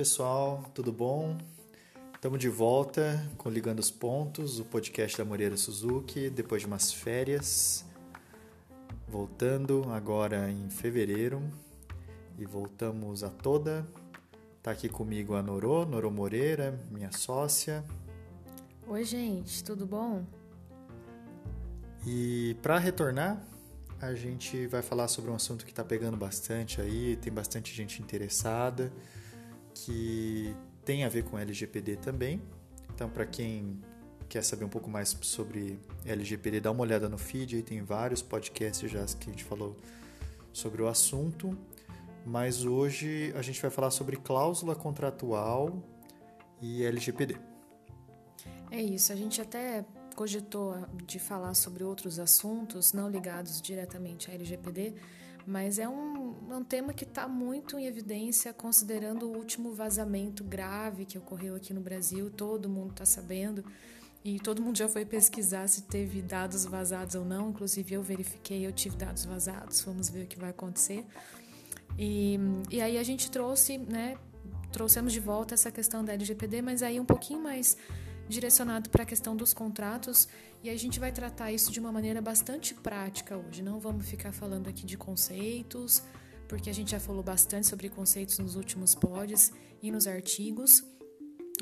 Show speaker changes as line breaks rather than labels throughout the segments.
Pessoal, tudo bom? Estamos de volta com Ligando os Pontos, o podcast da Moreira Suzuki, depois de umas férias. Voltando agora em fevereiro e voltamos a toda. Tá aqui comigo a Norô, Norô Moreira, minha sócia.
Oi, gente, tudo bom?
E para retornar, a gente vai falar sobre um assunto que está pegando bastante aí, tem bastante gente interessada, que tem a ver com LGPD também. Então, para quem quer saber um pouco mais sobre LGPD, dá uma olhada no feed, aí tem vários podcasts já que a gente falou sobre o assunto. Mas hoje a gente vai falar sobre cláusula contratual e LGPD.
É isso, a gente até cogitou de falar sobre outros assuntos não ligados diretamente à LGPD, mas é um, é um tema que está muito em evidência considerando o último vazamento grave que ocorreu aqui no Brasil, todo mundo está sabendo. E todo mundo já foi pesquisar se teve dados vazados ou não. Inclusive, eu verifiquei, eu tive dados vazados. Vamos ver o que vai acontecer. E, e aí a gente trouxe, né? Trouxemos de volta essa questão da LGPD, mas aí um pouquinho mais direcionado para a questão dos contratos e a gente vai tratar isso de uma maneira bastante prática hoje. Não vamos ficar falando aqui de conceitos, porque a gente já falou bastante sobre conceitos nos últimos pods e nos artigos.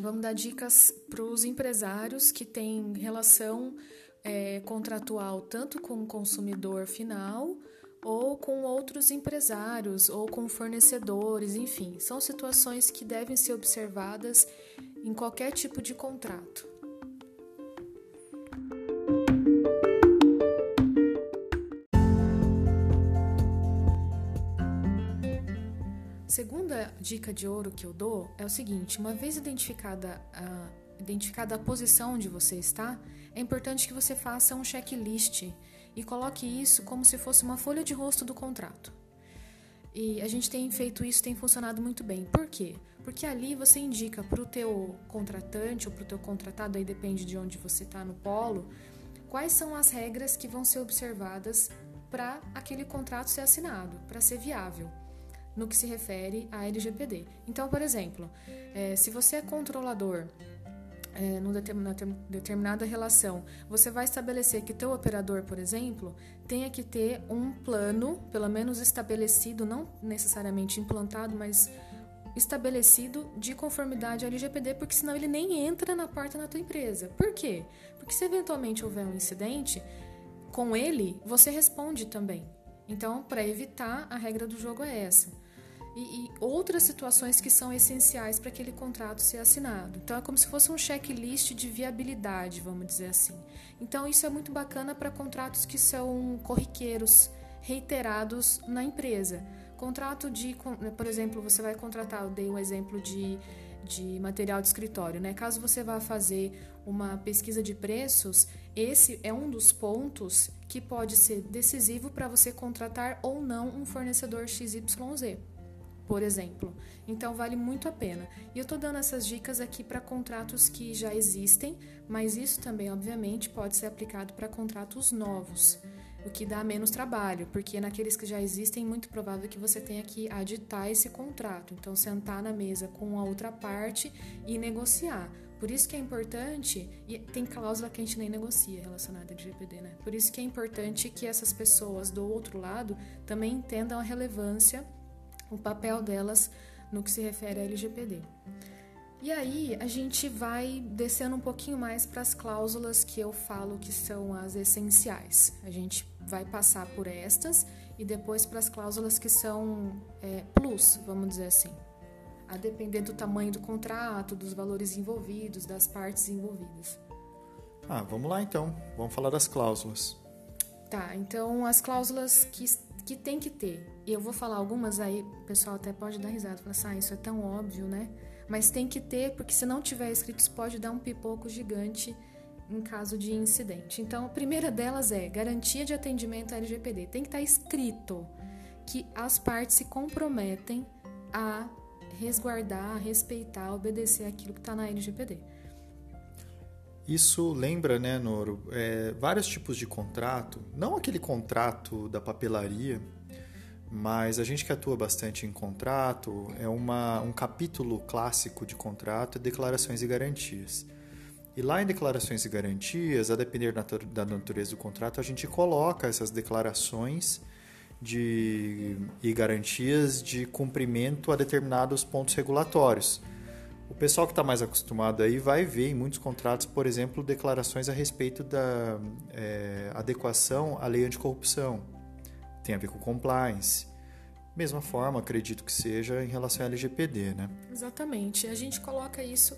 Vamos dar dicas para os empresários que têm relação é, contratual tanto com o consumidor final ou com outros empresários ou com fornecedores, enfim, são situações que devem ser observadas em qualquer tipo de contrato. Segunda dica de ouro que eu dou é o seguinte: uma vez identificada a, identificada a posição onde você está, é importante que você faça um checklist e coloque isso como se fosse uma folha de rosto do contrato. E a gente tem feito isso, tem funcionado muito bem. Por quê? Porque ali você indica para o teu contratante ou para o teu contratado, aí depende de onde você está no polo, quais são as regras que vão ser observadas para aquele contrato ser assinado, para ser viável, no que se refere à LGPD. Então, por exemplo, é, se você é controlador é, determinada relação, você vai estabelecer que teu operador, por exemplo, tenha que ter um plano, pelo menos estabelecido, não necessariamente implantado, mas estabelecido de conformidade ao LGPD, porque senão ele nem entra na porta da tua empresa. Por quê? Porque se eventualmente houver um incidente, com ele você responde também. Então, para evitar, a regra do jogo é essa e, e outras situações que são essenciais para aquele contrato ser assinado. Então é como se fosse um checklist de viabilidade, vamos dizer assim. Então isso é muito bacana para contratos que são corriqueiros, reiterados na empresa. Contrato de, por exemplo, você vai contratar, eu dei um exemplo de, de material de escritório, né? Caso você vá fazer uma pesquisa de preços, esse é um dos pontos que pode ser decisivo para você contratar ou não um fornecedor XYZ por exemplo. Então vale muito a pena. E eu estou dando essas dicas aqui para contratos que já existem, mas isso também, obviamente, pode ser aplicado para contratos novos, o que dá menos trabalho, porque naqueles que já existem, muito provável que você tenha que aditar esse contrato. Então, sentar na mesa com a outra parte e negociar. Por isso que é importante, e tem cláusula que a gente nem negocia relacionada ao GPD, né? Por isso que é importante que essas pessoas do outro lado também entendam a relevância o papel delas no que se refere à LGPD. E aí a gente vai descendo um pouquinho mais para as cláusulas que eu falo que são as essenciais. A gente vai passar por estas e depois para as cláusulas que são é, plus, vamos dizer assim, a depender do tamanho do contrato, dos valores envolvidos, das partes envolvidas.
Ah, vamos lá então. Vamos falar das cláusulas.
Tá, então as cláusulas que que tem que ter. Eu vou falar algumas aí, o pessoal até pode dar risada, falar assim, ah, isso é tão óbvio, né? Mas tem que ter, porque se não tiver escrito, pode dar um pipoco gigante em caso de incidente. Então, a primeira delas é garantia de atendimento à LGPD. Tem que estar escrito que as partes se comprometem a resguardar, a respeitar, a obedecer aquilo que está na LGPD.
Isso lembra, né, Noro, é, vários tipos de contrato, não aquele contrato da papelaria, mas a gente que atua bastante em contrato, é uma, um capítulo clássico de contrato é declarações e garantias. E lá em declarações e garantias, a depender da natureza do contrato, a gente coloca essas declarações de, e garantias de cumprimento a determinados pontos regulatórios. Pessoal que está mais acostumado aí vai ver em muitos contratos, por exemplo, declarações a respeito da é, adequação à lei anticorrupção. Tem a ver com compliance. Mesma forma, acredito que seja em relação à LGPD, né?
Exatamente. A gente coloca isso,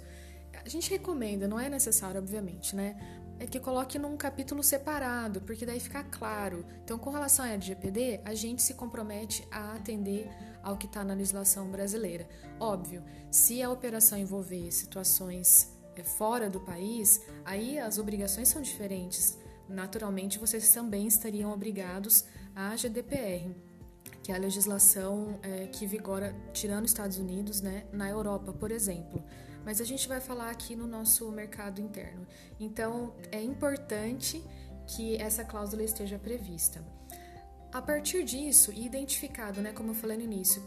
a gente recomenda, não é necessário, obviamente, né? É que coloque num capítulo separado, porque daí fica claro. Então, com relação à LGPD, a gente se compromete a atender ao que está na legislação brasileira. Óbvio, se a operação envolver situações é, fora do país, aí as obrigações são diferentes. Naturalmente, vocês também estariam obrigados à GDPR, que é a legislação é, que vigora, tirando os Estados Unidos, né, na Europa, por exemplo mas a gente vai falar aqui no nosso mercado interno. Então, é importante que essa cláusula esteja prevista. A partir disso, e identificado, né, como eu falei no início,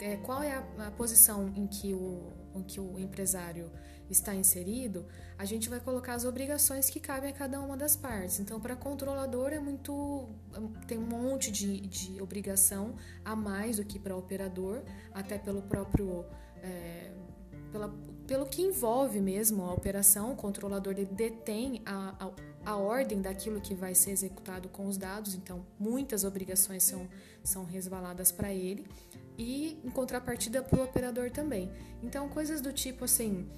é, qual é a, a posição em que, o, em que o empresário está inserido, a gente vai colocar as obrigações que cabem a cada uma das partes. Então, para controlador é muito. tem um monte de, de obrigação a mais do que para operador, até pelo próprio. É, pela, pelo que envolve mesmo a operação, o controlador detém a, a, a, ordem daquilo que vai ser executado com os dados, então muitas obrigações são, são resvaladas para ele, e em contrapartida para o operador também. Então, coisas do tipo assim.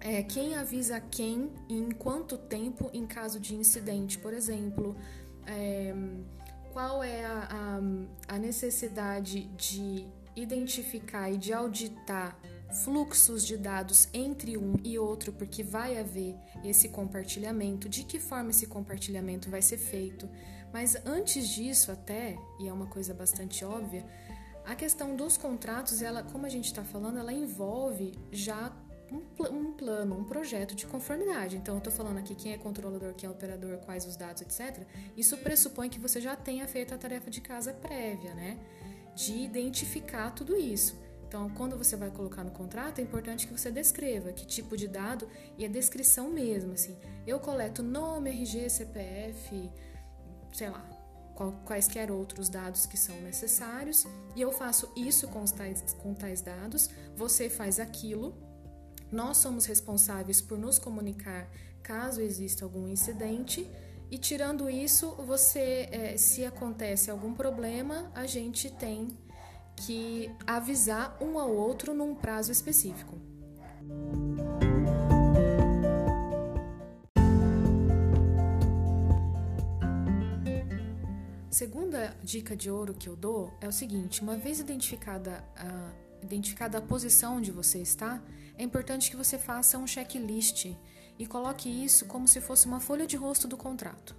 É, quem avisa quem e em quanto tempo em caso de incidente, por exemplo. É, qual é a, a, a necessidade de identificar e de auditar fluxos de dados entre um e outro, porque vai haver esse compartilhamento, de que forma esse compartilhamento vai ser feito. Mas antes disso, até, e é uma coisa bastante óbvia, a questão dos contratos, ela, como a gente está falando, ela envolve já um, pl um, plano, um projeto de conformidade. Então, eu estou falando aqui quem é controlador, quem é operador, quais os dados, etc. Isso pressupõe que você já tenha feito a tarefa de casa prévia, né? De identificar tudo isso. Então, quando você vai colocar no contrato, é importante que você descreva que tipo de dado e a descrição mesmo, assim. Eu coleto nome, RG, CPF, sei lá, quaisquer outros dados que são necessários e eu faço isso com, tais, com tais dados, você faz aquilo. Nós somos responsáveis por nos comunicar caso exista algum incidente. E tirando isso, você, é, se acontece algum problema, a gente tem que avisar um ao outro num prazo específico. Segunda dica de ouro que eu dou é o seguinte: uma vez identificada a, identificada a posição onde você está, é importante que você faça um checklist e coloque isso como se fosse uma folha de rosto do contrato.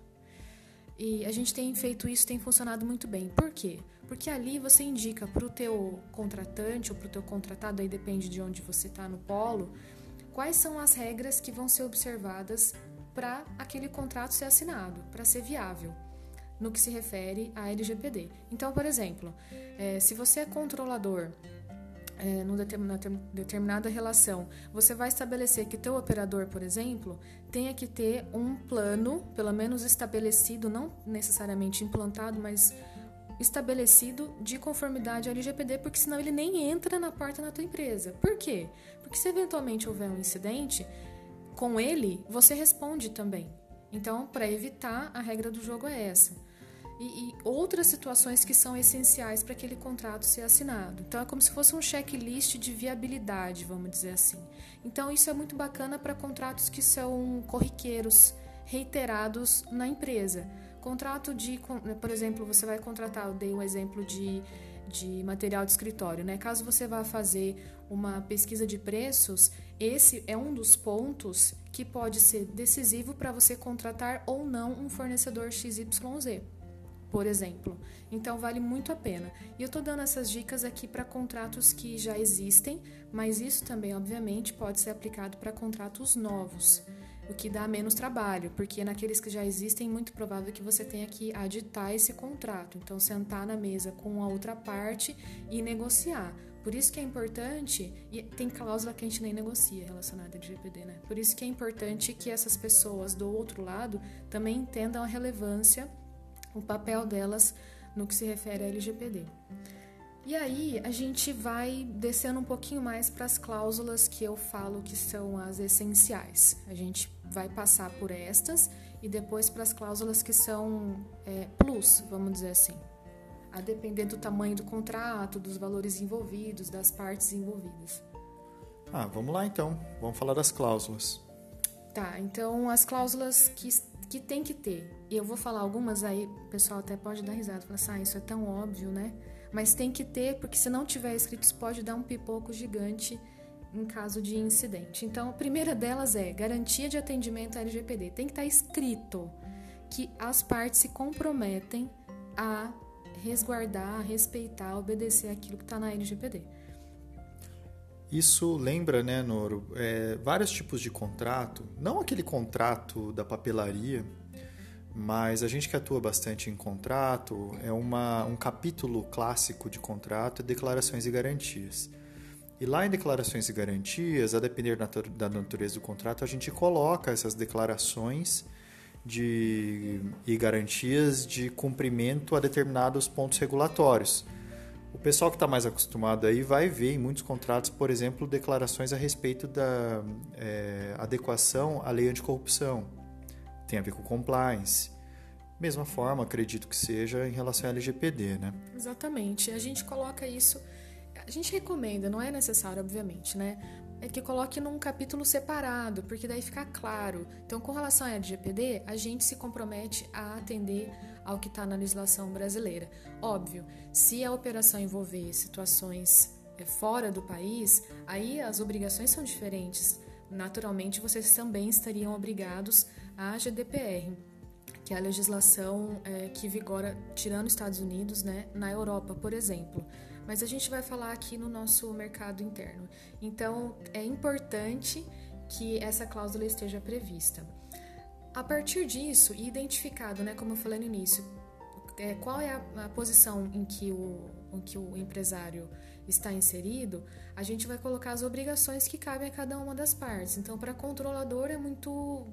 E a gente tem feito isso, tem funcionado muito bem. Por quê? Porque ali você indica para o teu contratante ou para o teu contratado, aí depende de onde você está no polo, quais são as regras que vão ser observadas para aquele contrato ser assinado, para ser viável, no que se refere à LGPD. Então, por exemplo, é, se você é controlador é, numa determinada relação, você vai estabelecer que teu operador, por exemplo, tenha que ter um plano, pelo menos estabelecido, não necessariamente implantado, mas estabelecido de conformidade ao LGPD, porque senão ele nem entra na porta da tua empresa. Por quê? Porque se eventualmente houver um incidente, com ele você responde também. Então, para evitar, a regra do jogo é essa e, e outras situações que são essenciais para aquele contrato ser assinado. Então é como se fosse um checklist de viabilidade, vamos dizer assim. Então isso é muito bacana para contratos que são corriqueiros, reiterados na empresa. Contrato de, por exemplo, você vai contratar, eu dei um exemplo de, de material de escritório, né? Caso você vá fazer uma pesquisa de preços, esse é um dos pontos que pode ser decisivo para você contratar ou não um fornecedor XYZ por exemplo. Então vale muito a pena. E eu estou dando essas dicas aqui para contratos que já existem, mas isso também, obviamente, pode ser aplicado para contratos novos. O que dá menos trabalho, porque naqueles que já existem, muito provável que você tenha que aditar esse contrato. Então, sentar na mesa com a outra parte e negociar. Por isso que é importante, e tem cláusula que a gente nem negocia relacionada ao LGPD, né? Por isso que é importante que essas pessoas do outro lado também entendam a relevância, o papel delas no que se refere à LGPD. E aí a gente vai descendo um pouquinho mais para as cláusulas que eu falo que são as essenciais. A gente vai passar por estas e depois para as cláusulas que são é, plus, vamos dizer assim. A depender do tamanho do contrato, dos valores envolvidos, das partes envolvidas.
Ah, vamos lá então. Vamos falar das cláusulas.
Tá, então as cláusulas que, que tem que ter. E eu vou falar algumas aí, o pessoal até pode dar risada, falar assim, ah, isso é tão óbvio, né? Mas tem que ter, porque se não tiver escrito, isso pode dar um pipoco gigante em caso de incidente. Então, a primeira delas é garantia de atendimento à LGPD. Tem que estar escrito que as partes se comprometem a resguardar, a respeitar, a obedecer aquilo que está na LGPD.
Isso lembra, né, Noro, é, vários tipos de contrato, não aquele contrato da papelaria, mas a gente que atua bastante em contrato, é uma, um capítulo clássico de contrato é declarações e garantias. E lá em declarações e garantias, a depender da natureza do contrato, a gente coloca essas declarações de, e garantias de cumprimento a determinados pontos regulatórios. O pessoal que está mais acostumado aí vai ver em muitos contratos, por exemplo, declarações a respeito da é, adequação à lei anticorrupção tem a ver com compliance. Mesma forma, acredito que seja em relação ao LGPD, né?
Exatamente. A gente coloca isso, a gente recomenda, não é necessário, obviamente, né? É que coloque num capítulo separado, porque daí fica claro. Então, com relação ao LGPD, a gente se compromete a atender ao que está na legislação brasileira. Óbvio, se a operação envolver situações é, fora do país, aí as obrigações são diferentes. Naturalmente, vocês também estariam obrigados GDPR, que é a legislação é, que vigora, tirando os Estados Unidos, né, na Europa, por exemplo. Mas a gente vai falar aqui no nosso mercado interno. Então, é importante que essa cláusula esteja prevista. A partir disso, e identificado, né, como eu falei no início, é, qual é a, a posição em que o, em que o empresário está inserido, a gente vai colocar as obrigações que cabem a cada uma das partes. Então, para controlador é muito.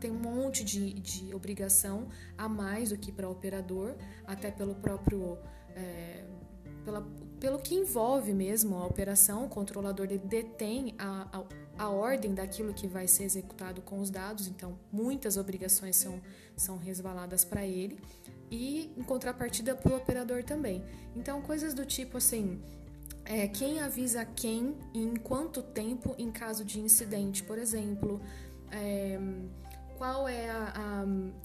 tem um monte de, de obrigação a mais do que para operador, até pelo próprio. É, pela, pelo que envolve mesmo a operação, o controlador detém a, a, a, ordem daquilo que vai ser executado com os dados, então muitas obrigações são, são resvaladas para ele, e em contrapartida para o operador também. Então, coisas do tipo assim é, quem avisa quem e em quanto tempo em caso de incidente, por exemplo. É, qual é a,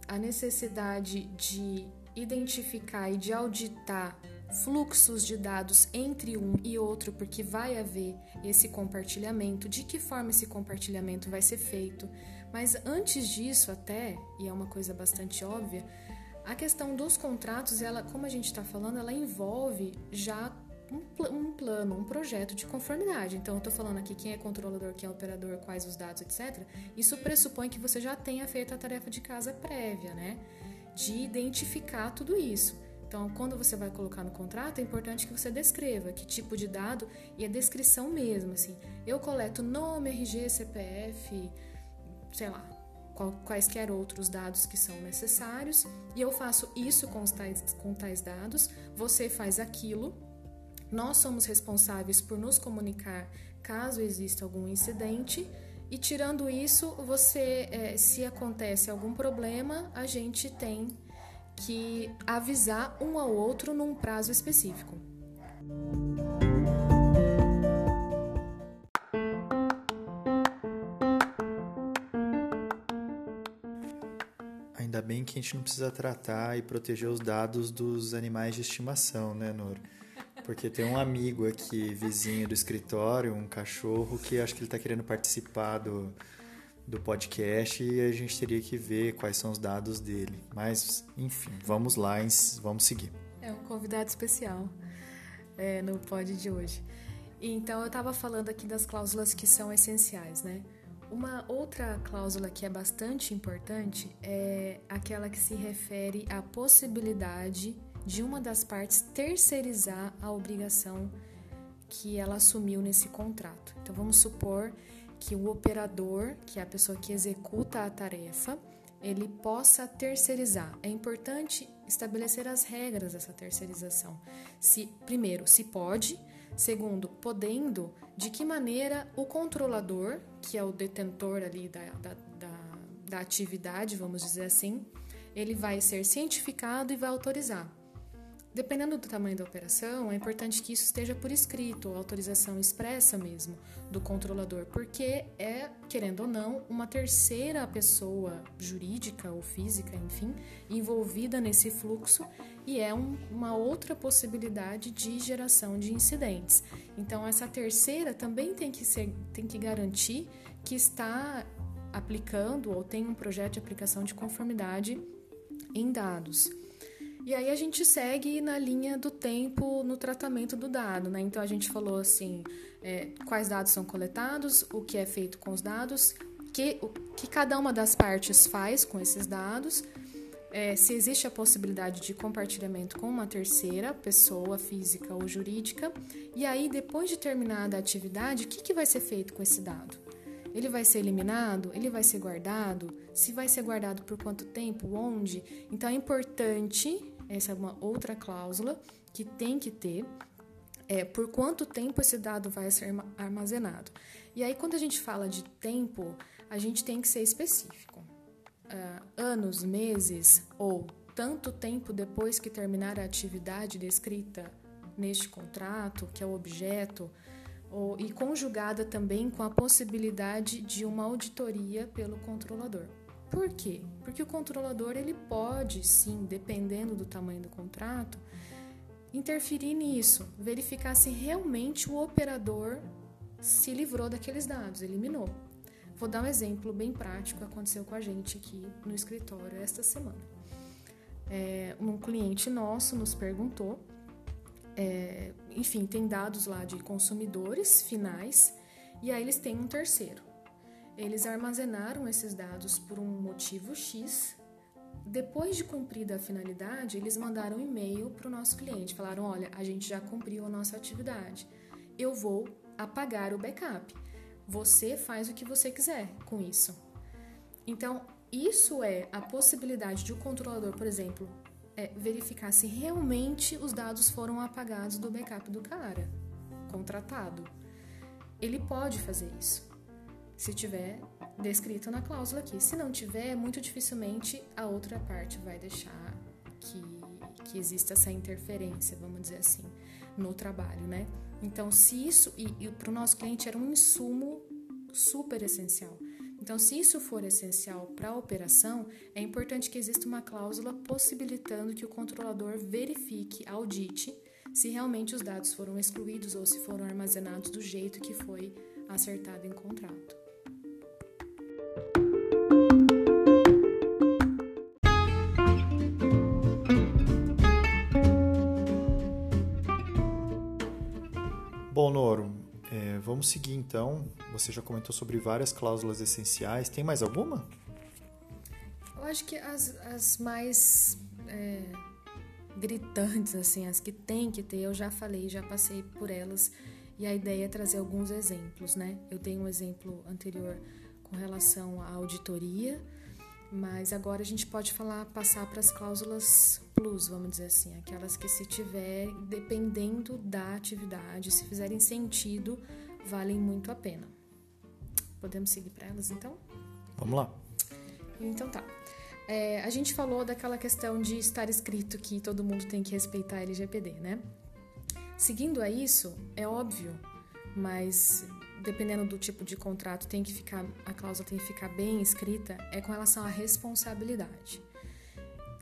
a, a necessidade de identificar e de auditar fluxos de dados entre um e outro, porque vai haver esse compartilhamento, de que forma esse compartilhamento vai ser feito. Mas antes disso, até, e é uma coisa bastante óbvia, a questão dos contratos, ela, como a gente está falando, ela envolve já um, pl um plano, um projeto de conformidade. Então, eu estou falando aqui quem é controlador, quem é operador, quais os dados, etc. Isso pressupõe que você já tenha feito a tarefa de casa prévia, né? De identificar tudo isso. Então, quando você vai colocar no contrato, é importante que você descreva que tipo de dado e a descrição mesmo, assim. Eu coleto nome, RG, CPF, sei lá, quaisquer outros dados que são necessários e eu faço isso com, tais, com tais dados, você faz aquilo nós somos responsáveis por nos comunicar caso exista algum incidente. E tirando isso, você, é, se acontece algum problema, a gente tem que avisar um ao outro num prazo específico.
Ainda bem que a gente não precisa tratar e proteger os dados dos animais de estimação, né, Nora? Porque tem um amigo aqui, vizinho do escritório, um cachorro, que acho que ele está querendo participar do, do podcast e a gente teria que ver quais são os dados dele. Mas, enfim, vamos lá, vamos seguir.
É um convidado especial é, no pod de hoje. Então, eu estava falando aqui das cláusulas que são essenciais, né? uma outra cláusula que é bastante importante é aquela que se refere à possibilidade de uma das partes terceirizar a obrigação que ela assumiu nesse contrato. Então vamos supor que o operador, que é a pessoa que executa a tarefa, ele possa terceirizar. É importante estabelecer as regras dessa terceirização. Se primeiro, se pode, segundo, podendo, de que maneira o controlador, que é o detentor ali da, da, da, da atividade, vamos dizer assim, ele vai ser cientificado e vai autorizar. Dependendo do tamanho da operação, é importante que isso esteja por escrito, autorização expressa mesmo do controlador, porque é, querendo ou não, uma terceira pessoa jurídica ou física, enfim, envolvida nesse fluxo e é um, uma outra possibilidade de geração de incidentes. Então, essa terceira também tem que, ser, tem que garantir que está aplicando ou tem um projeto de aplicação de conformidade em dados. E aí a gente segue na linha do tempo no tratamento do dado, né? Então a gente falou assim, é, quais dados são coletados, o que é feito com os dados, que, o que cada uma das partes faz com esses dados, é, se existe a possibilidade de compartilhamento com uma terceira pessoa, física ou jurídica, e aí depois de terminada a atividade, o que, que vai ser feito com esse dado? Ele vai ser eliminado? Ele vai ser guardado? Se vai ser guardado por quanto tempo? Onde? Então é importante essa é uma outra cláusula que tem que ter. É, por quanto tempo esse dado vai ser armazenado. E aí, quando a gente fala de tempo, a gente tem que ser específico. Uh, anos, meses ou tanto tempo depois que terminar a atividade descrita neste contrato, que é o objeto, ou, e conjugada também com a possibilidade de uma auditoria pelo controlador. Por quê? Porque o controlador ele pode, sim, dependendo do tamanho do contrato, interferir nisso, verificar se realmente o operador se livrou daqueles dados, eliminou. Vou dar um exemplo bem prático que aconteceu com a gente aqui no escritório esta semana. É, um cliente nosso nos perguntou, é, enfim, tem dados lá de consumidores finais e aí eles têm um terceiro. Eles armazenaram esses dados por um motivo X. Depois de cumprida a finalidade, eles mandaram um e-mail para o nosso cliente. Falaram: olha, a gente já cumpriu a nossa atividade. Eu vou apagar o backup. Você faz o que você quiser com isso. Então, isso é a possibilidade de o controlador, por exemplo, é verificar se realmente os dados foram apagados do backup do cara contratado. Ele pode fazer isso se tiver descrito na cláusula aqui. Se não tiver, muito dificilmente a outra parte vai deixar que, que exista essa interferência, vamos dizer assim, no trabalho, né? Então, se isso, e, e para o nosso cliente era um insumo super essencial. Então, se isso for essencial para a operação, é importante que exista uma cláusula possibilitando que o controlador verifique, audite, se realmente os dados foram excluídos ou se foram armazenados do jeito que foi acertado em contrato.
Vamos seguir então. Você já comentou sobre várias cláusulas essenciais. Tem mais alguma?
Eu acho que as, as mais é, gritantes, assim, as que tem que ter, eu já falei, já passei por elas. E a ideia é trazer alguns exemplos, né? Eu dei um exemplo anterior com relação à auditoria, mas agora a gente pode falar, passar para as cláusulas plus, vamos dizer assim, aquelas que se tiver, dependendo da atividade, se fizerem sentido, valem muito a pena. Podemos seguir para elas então?
Vamos lá.
Então tá. É, a gente falou daquela questão de estar escrito que todo mundo tem que respeitar a LGPD, né? Seguindo a isso, é óbvio, mas dependendo do tipo de contrato, tem que ficar a cláusula tem que ficar bem escrita é com relação à responsabilidade.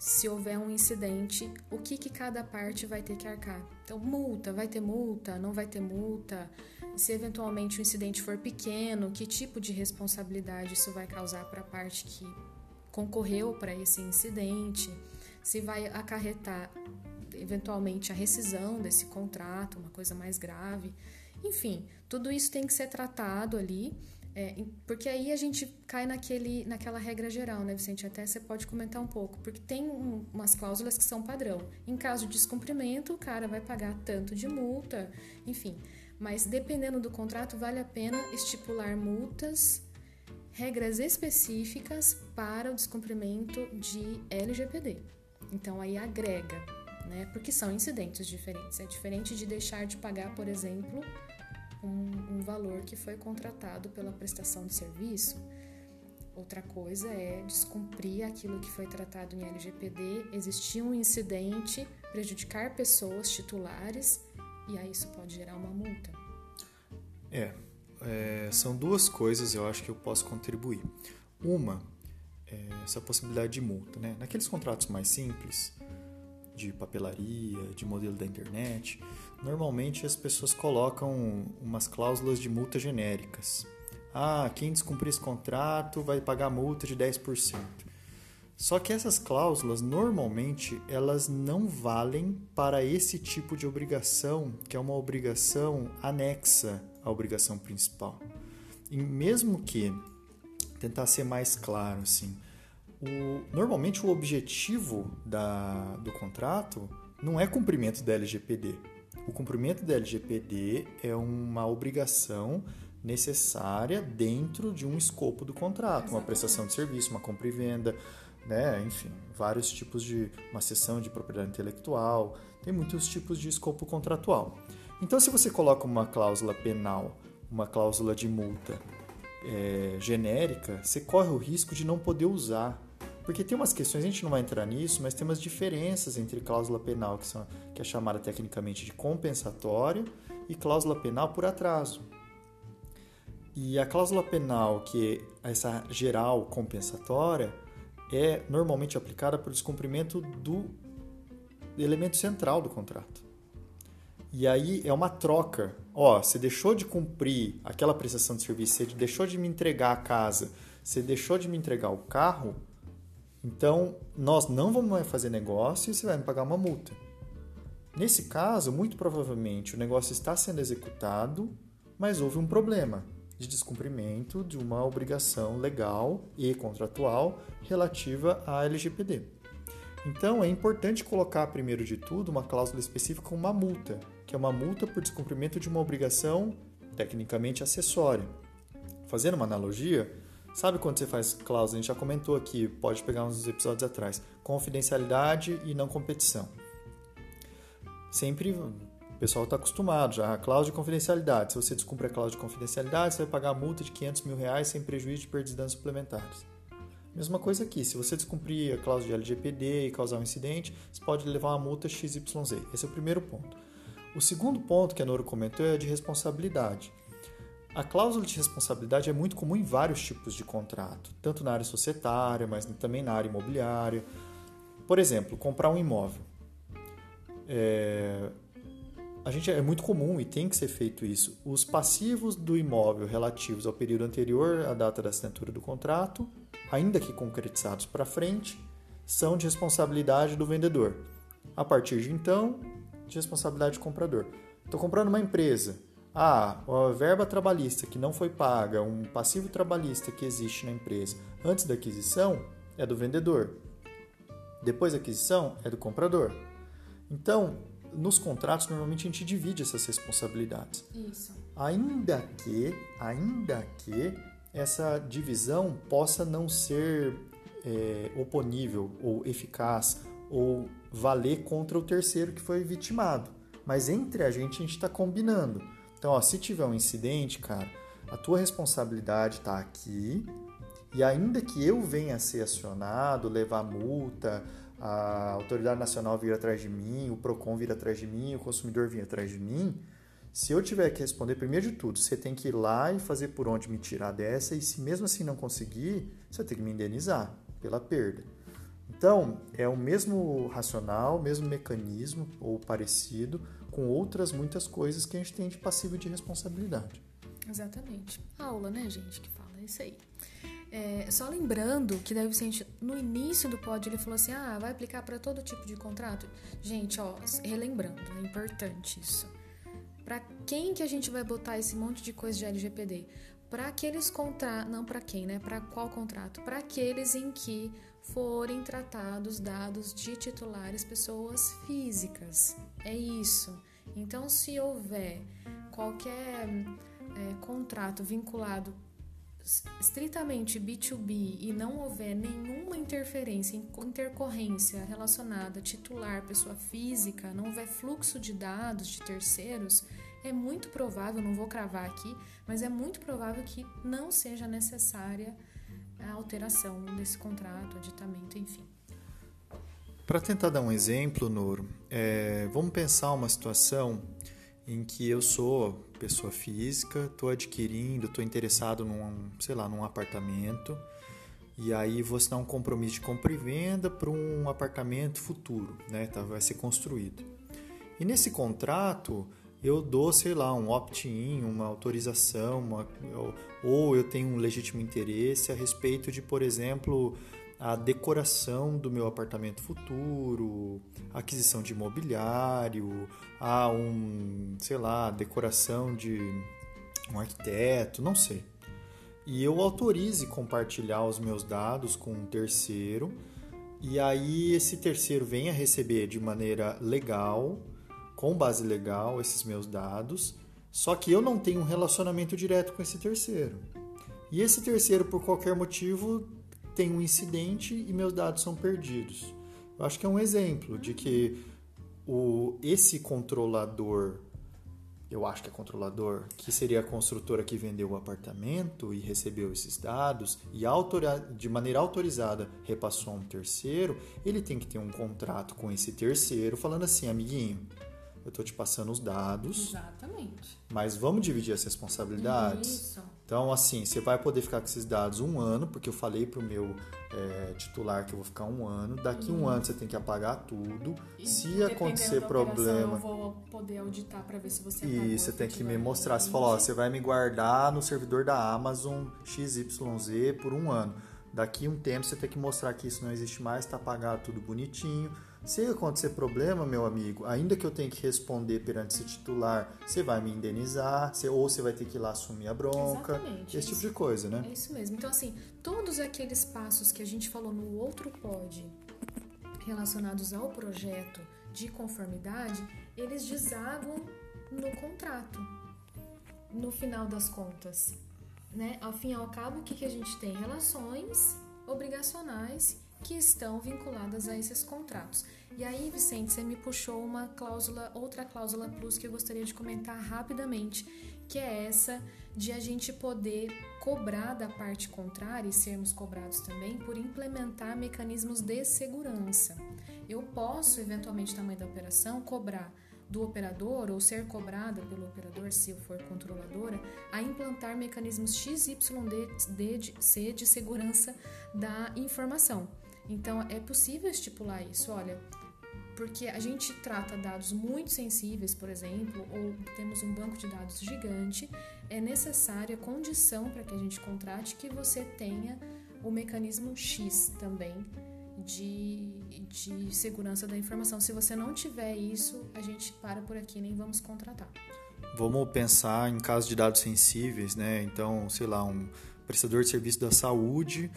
Se houver um incidente, o que, que cada parte vai ter que arcar? Então, multa, vai ter multa, não vai ter multa? Se eventualmente o incidente for pequeno, que tipo de responsabilidade isso vai causar para a parte que concorreu para esse incidente? Se vai acarretar eventualmente a rescisão desse contrato, uma coisa mais grave. Enfim, tudo isso tem que ser tratado ali É, porque aí a gente cai naquele, naquela regra geral, né, Vicente? Até você pode comentar um pouco. Porque tem um, umas cláusulas que são padrão. Em caso de descumprimento, o cara vai pagar tanto de multa, enfim. Mas dependendo do contrato, vale a pena estipular multas, regras específicas para o descumprimento de LGPD. Então aí agrega, né? Porque são incidentes diferentes. É diferente de deixar de pagar, por exemplo, um, um valor que foi contratado pela prestação de serviço. Outra coisa é descumprir aquilo que foi tratado em LGPD, existir um incidente, prejudicar pessoas titulares, e aí isso pode gerar uma multa.
É, é são duas coisas eu acho que eu posso contribuir. Uma, é essa possibilidade de multa. Né? Naqueles contratos mais simples, de papelaria, de modelo da internet, normalmente as pessoas colocam umas cláusulas de multa genéricas. Ah, quem descumprir esse contrato vai pagar multa de 10%. Só que essas cláusulas normalmente elas não valem para esse tipo de obrigação, que é uma obrigação anexa à obrigação principal. E mesmo que tentar ser mais claro assim, o, normalmente o objetivo da, do contrato não é cumprimento da LGPD. O cumprimento da LGPD é uma obrigação necessária dentro de um escopo do contrato, uma prestação de serviço, uma compra e venda, né? enfim, vários tipos de uma cessão de propriedade intelectual, tem muitos tipos de escopo contratual. Então, se você coloca uma cláusula penal, uma cláusula de multa é, genérica, você corre o risco de não poder usar porque tem umas questões, a gente não vai entrar nisso, mas tem umas diferenças entre cláusula penal, que, são, que é chamada tecnicamente de compensatório, e cláusula penal por atraso. E a cláusula penal, que é essa geral compensatória, é normalmente aplicada por descumprimento do elemento central do contrato. E aí é uma troca. Ó, você deixou de cumprir aquela prestação de serviço, você deixou de me entregar a casa, você deixou de me entregar o carro, então, nós não vamos fazer negócio e você vai me pagar uma multa. Nesse caso, muito provavelmente o negócio está sendo executado, mas houve um problema de descumprimento de uma obrigação legal e contratual relativa à LGPD. Então, é importante colocar, primeiro de tudo, uma cláusula específica com uma multa, que é uma multa por descumprimento de uma obrigação tecnicamente acessória. Fazendo uma analogia, Sabe quando você faz cláusula? A gente já comentou aqui, pode pegar uns episódios atrás. Confidencialidade e não competição. Sempre o pessoal está acostumado já. A cláusula de confidencialidade. Se você descumpre a cláusula de confidencialidade, você vai pagar a multa de 500 mil reais sem prejuízo de perdas e danos suplementares. Mesma coisa aqui. Se você descumprir a cláusula de LGPD e causar um incidente, você pode levar uma multa XYZ. Esse é o primeiro ponto. O segundo ponto que a Noro comentou é a de responsabilidade. A cláusula de responsabilidade é muito comum em vários tipos de contrato, tanto na área societária, mas também na área imobiliária. Por exemplo, comprar um imóvel. É... A gente é muito comum e tem que ser feito isso. Os passivos do imóvel relativos ao período anterior à data da assinatura do contrato, ainda que concretizados para frente, são de responsabilidade do vendedor. A partir de então, de responsabilidade do comprador. Estou comprando uma empresa ah, a verba trabalhista que não foi paga, um passivo trabalhista que existe na empresa antes da aquisição é do vendedor. Depois da aquisição é do comprador. Então, nos contratos normalmente a gente divide essas responsabilidades.
Isso.
Ainda que, ainda que essa divisão possa não ser é, oponível ou eficaz ou valer contra o terceiro que foi vitimado. Mas entre a gente a gente está combinando. Então, ó, se tiver um incidente, cara, a tua responsabilidade está aqui. E ainda que eu venha a ser acionado, levar multa, a autoridade nacional vir atrás de mim, o Procon vir atrás de mim, o consumidor vir atrás de mim, se eu tiver que responder, primeiro de tudo, você tem que ir lá e fazer por onde me tirar dessa, e se mesmo assim não conseguir, você tem que me indenizar pela perda. Então, é o mesmo racional, o mesmo mecanismo ou parecido com outras muitas coisas que a gente tem de passivo de responsabilidade.
Exatamente. Aula, né, gente, que fala é isso aí. É, só lembrando que deve ser no início do pod ele falou assim: ah, vai aplicar para todo tipo de contrato. Gente, ó, relembrando, é importante isso. Para quem que a gente vai botar esse monte de coisa de LGPD? para aqueles contratos, não para quem, né? Para qual contrato? Para aqueles em que forem tratados dados de titulares pessoas físicas. É isso. Então, se houver qualquer é, contrato vinculado estritamente B2B e não houver nenhuma interferência, intercorrência relacionada a titular, pessoa física, não houver fluxo de dados de terceiros, é muito provável, não vou cravar aqui, mas é muito provável que não seja necessária a alteração desse contrato, aditamento, enfim.
Para tentar dar um exemplo, Noro, é, vamos pensar uma situação em que eu sou pessoa física, estou adquirindo, estou interessado num, sei lá, num apartamento, e aí vou assinar um compromisso de compra e venda para um apartamento futuro, né? Tá, vai ser construído. E nesse contrato eu dou, sei lá, um opt-in, uma autorização, uma, ou eu tenho um legítimo interesse a respeito de, por exemplo, a decoração do meu apartamento futuro, aquisição de imobiliário, a um, sei lá, decoração de um arquiteto, não sei. E eu autorize compartilhar os meus dados com um terceiro, e aí esse terceiro venha receber de maneira legal, com base legal, esses meus dados, só que eu não tenho um relacionamento direto com esse terceiro. E esse terceiro, por qualquer motivo, tem um incidente e meus dados são perdidos. Eu acho que é um exemplo de que o, esse controlador, eu acho que é controlador, que seria a construtora que vendeu o apartamento e recebeu esses dados e de maneira autorizada repassou a um terceiro, ele tem que ter um contrato com esse terceiro falando assim, amiguinho, eu estou te passando os dados.
Exatamente.
Mas vamos dividir as responsabilidades?
Isso.
Então, assim, você vai poder ficar com esses dados um ano, porque eu falei para o meu é, titular que eu vou ficar um ano. Daqui um ano você tem que apagar tudo.
E
se acontecer problema.
Eu vou poder auditar para ver se você
E você tem que me mostrar. Você falou, ó, você vai me guardar no servidor da Amazon XYZ por um ano. Daqui um tempo você tem que mostrar que isso não existe mais, está apagado tudo bonitinho se acontecer problema, meu amigo, ainda que eu tenha que responder perante esse titular, você vai me indenizar, você, ou você vai ter que ir lá assumir a bronca,
Exatamente,
esse tipo de coisa, né?
É isso mesmo. Então, assim, todos aqueles passos que a gente falou no outro pod relacionados ao projeto de conformidade, eles desagam no contrato, no final das contas. Né? Ao fim e ao cabo, o que, que a gente tem? Relações obrigacionais que estão vinculadas a esses contratos. E aí, Vicente, você me puxou uma cláusula, outra cláusula plus que eu gostaria de comentar rapidamente, que é essa de a gente poder cobrar da parte contrária e sermos cobrados também por implementar mecanismos de segurança. Eu posso, eventualmente, tamanho da operação, cobrar do operador ou ser cobrada pelo operador, se eu for controladora, a implantar mecanismos XYZ de segurança da informação. Então é possível estipular isso, olha, porque a gente trata dados muito sensíveis, por exemplo, ou temos um banco de dados gigante, é necessária condição para que a gente contrate que você tenha o mecanismo X também de, de segurança da informação. Se você não tiver isso, a gente para por aqui, nem vamos contratar.
Vamos pensar em casos de dados sensíveis, né? Então, sei lá, um prestador de serviço da saúde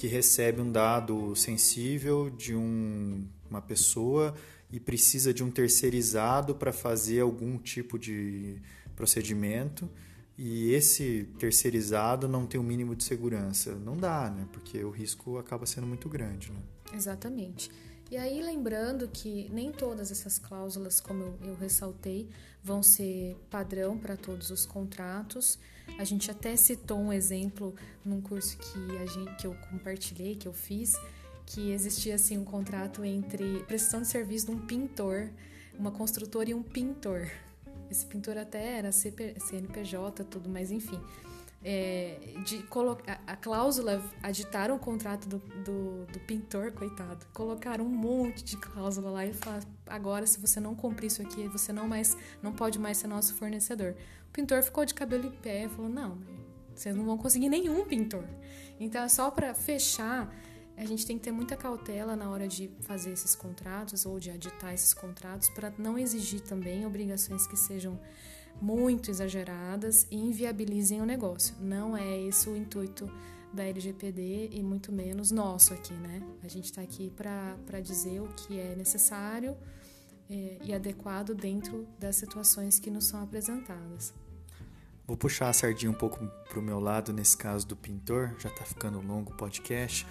que recebe um dado sensível de um, uma pessoa e precisa de um terceirizado para fazer algum tipo de procedimento e esse terceirizado não tem o um mínimo de segurança. Não dá, né? Porque o risco acaba sendo muito grande, né?
Exatamente. E aí, lembrando que nem todas essas cláusulas, como eu, eu ressaltei, vão ser padrão para todos os contratos. A gente até citou um exemplo num curso que, a gente, que eu compartilhei, que eu fiz, que existia assim um contrato entre prestação de serviço de um pintor, uma construtora e um pintor. Esse pintor até era CNPJ, tudo, mas enfim é, de colocar a cláusula, aditaram o contrato do, do, do, pintor, coitado, colocaram um monte de cláusula lá e falaram, agora se você não cumprir isso aqui, você não mais não pode mais ser nosso fornecedor. O pintor ficou de cabelo em pé e falou, não, vocês não vão conseguir nenhum pintor. Então, é só para fechar, a gente tem que ter muita cautela na hora de fazer esses contratos ou de aditar esses contratos para não exigir também obrigações que sejam muito exageradas e inviabilizem o negócio. Não é esse o intuito da LGPD e muito menos nosso aqui, né? A gente está aqui para dizer o que é necessário é, e adequado dentro das situações que nos são apresentadas.
Vou puxar a sardinha um pouco para o meu lado nesse caso do pintor, já está ficando longo o podcast,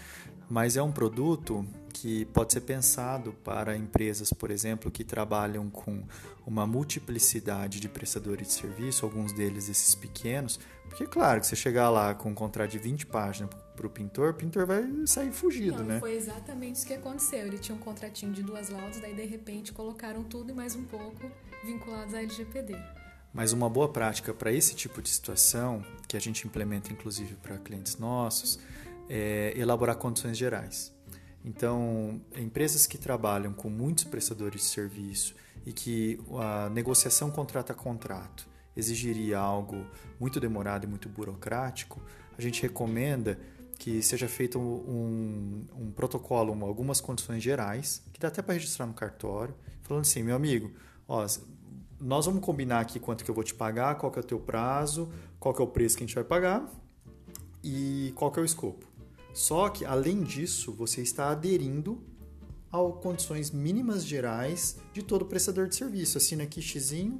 mas é um produto que pode ser pensado para empresas, por exemplo, que trabalham com uma multiplicidade de prestadores de serviço, alguns deles esses pequenos, porque claro que você chegar lá com um contrato de 20 páginas para o pintor, o pintor vai sair fugido,
Não,
né?
Foi exatamente isso que aconteceu. Ele tinha um contratinho de duas laudas, daí de repente colocaram tudo e mais um pouco vinculados à LGPD.
Mas uma boa prática para esse tipo de situação, que a gente implementa inclusive para clientes nossos, é elaborar condições gerais. Então, empresas que trabalham com muitos prestadores de serviço e que a negociação contrato a contrato exigiria algo muito demorado e muito burocrático, a gente recomenda que seja feito um, um protocolo, algumas condições gerais, que dá até para registrar no cartório, falando assim, meu amigo, ó, nós vamos combinar aqui quanto que eu vou te pagar, qual que é o teu prazo, qual que é o preço que a gente vai pagar e qual que é o escopo. Só que, além disso, você está aderindo a condições mínimas gerais de todo prestador de serviço. Assina aqui xizinho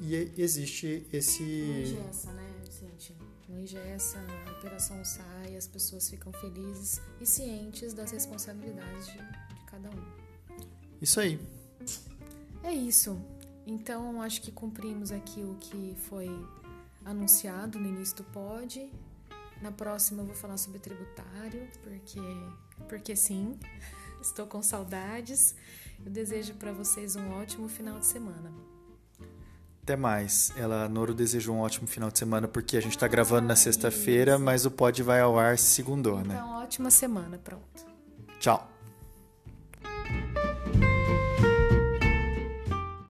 e existe esse... Não
ingessa, né? Não ingessa, a operação sai, as pessoas ficam felizes e cientes das responsabilidades de, de cada um.
Isso aí.
É isso. Então, acho que cumprimos aqui o que foi anunciado no início do pod. Na próxima eu vou falar sobre tributário, porque porque sim, estou com saudades. Eu desejo para vocês um ótimo final de semana.
Até mais. Ela, Noro, desejou um ótimo final de semana porque a gente está gravando na sexta-feira, mas o pod vai ao ar segundou, né?
Então, ótima semana, pronto.
Tchau.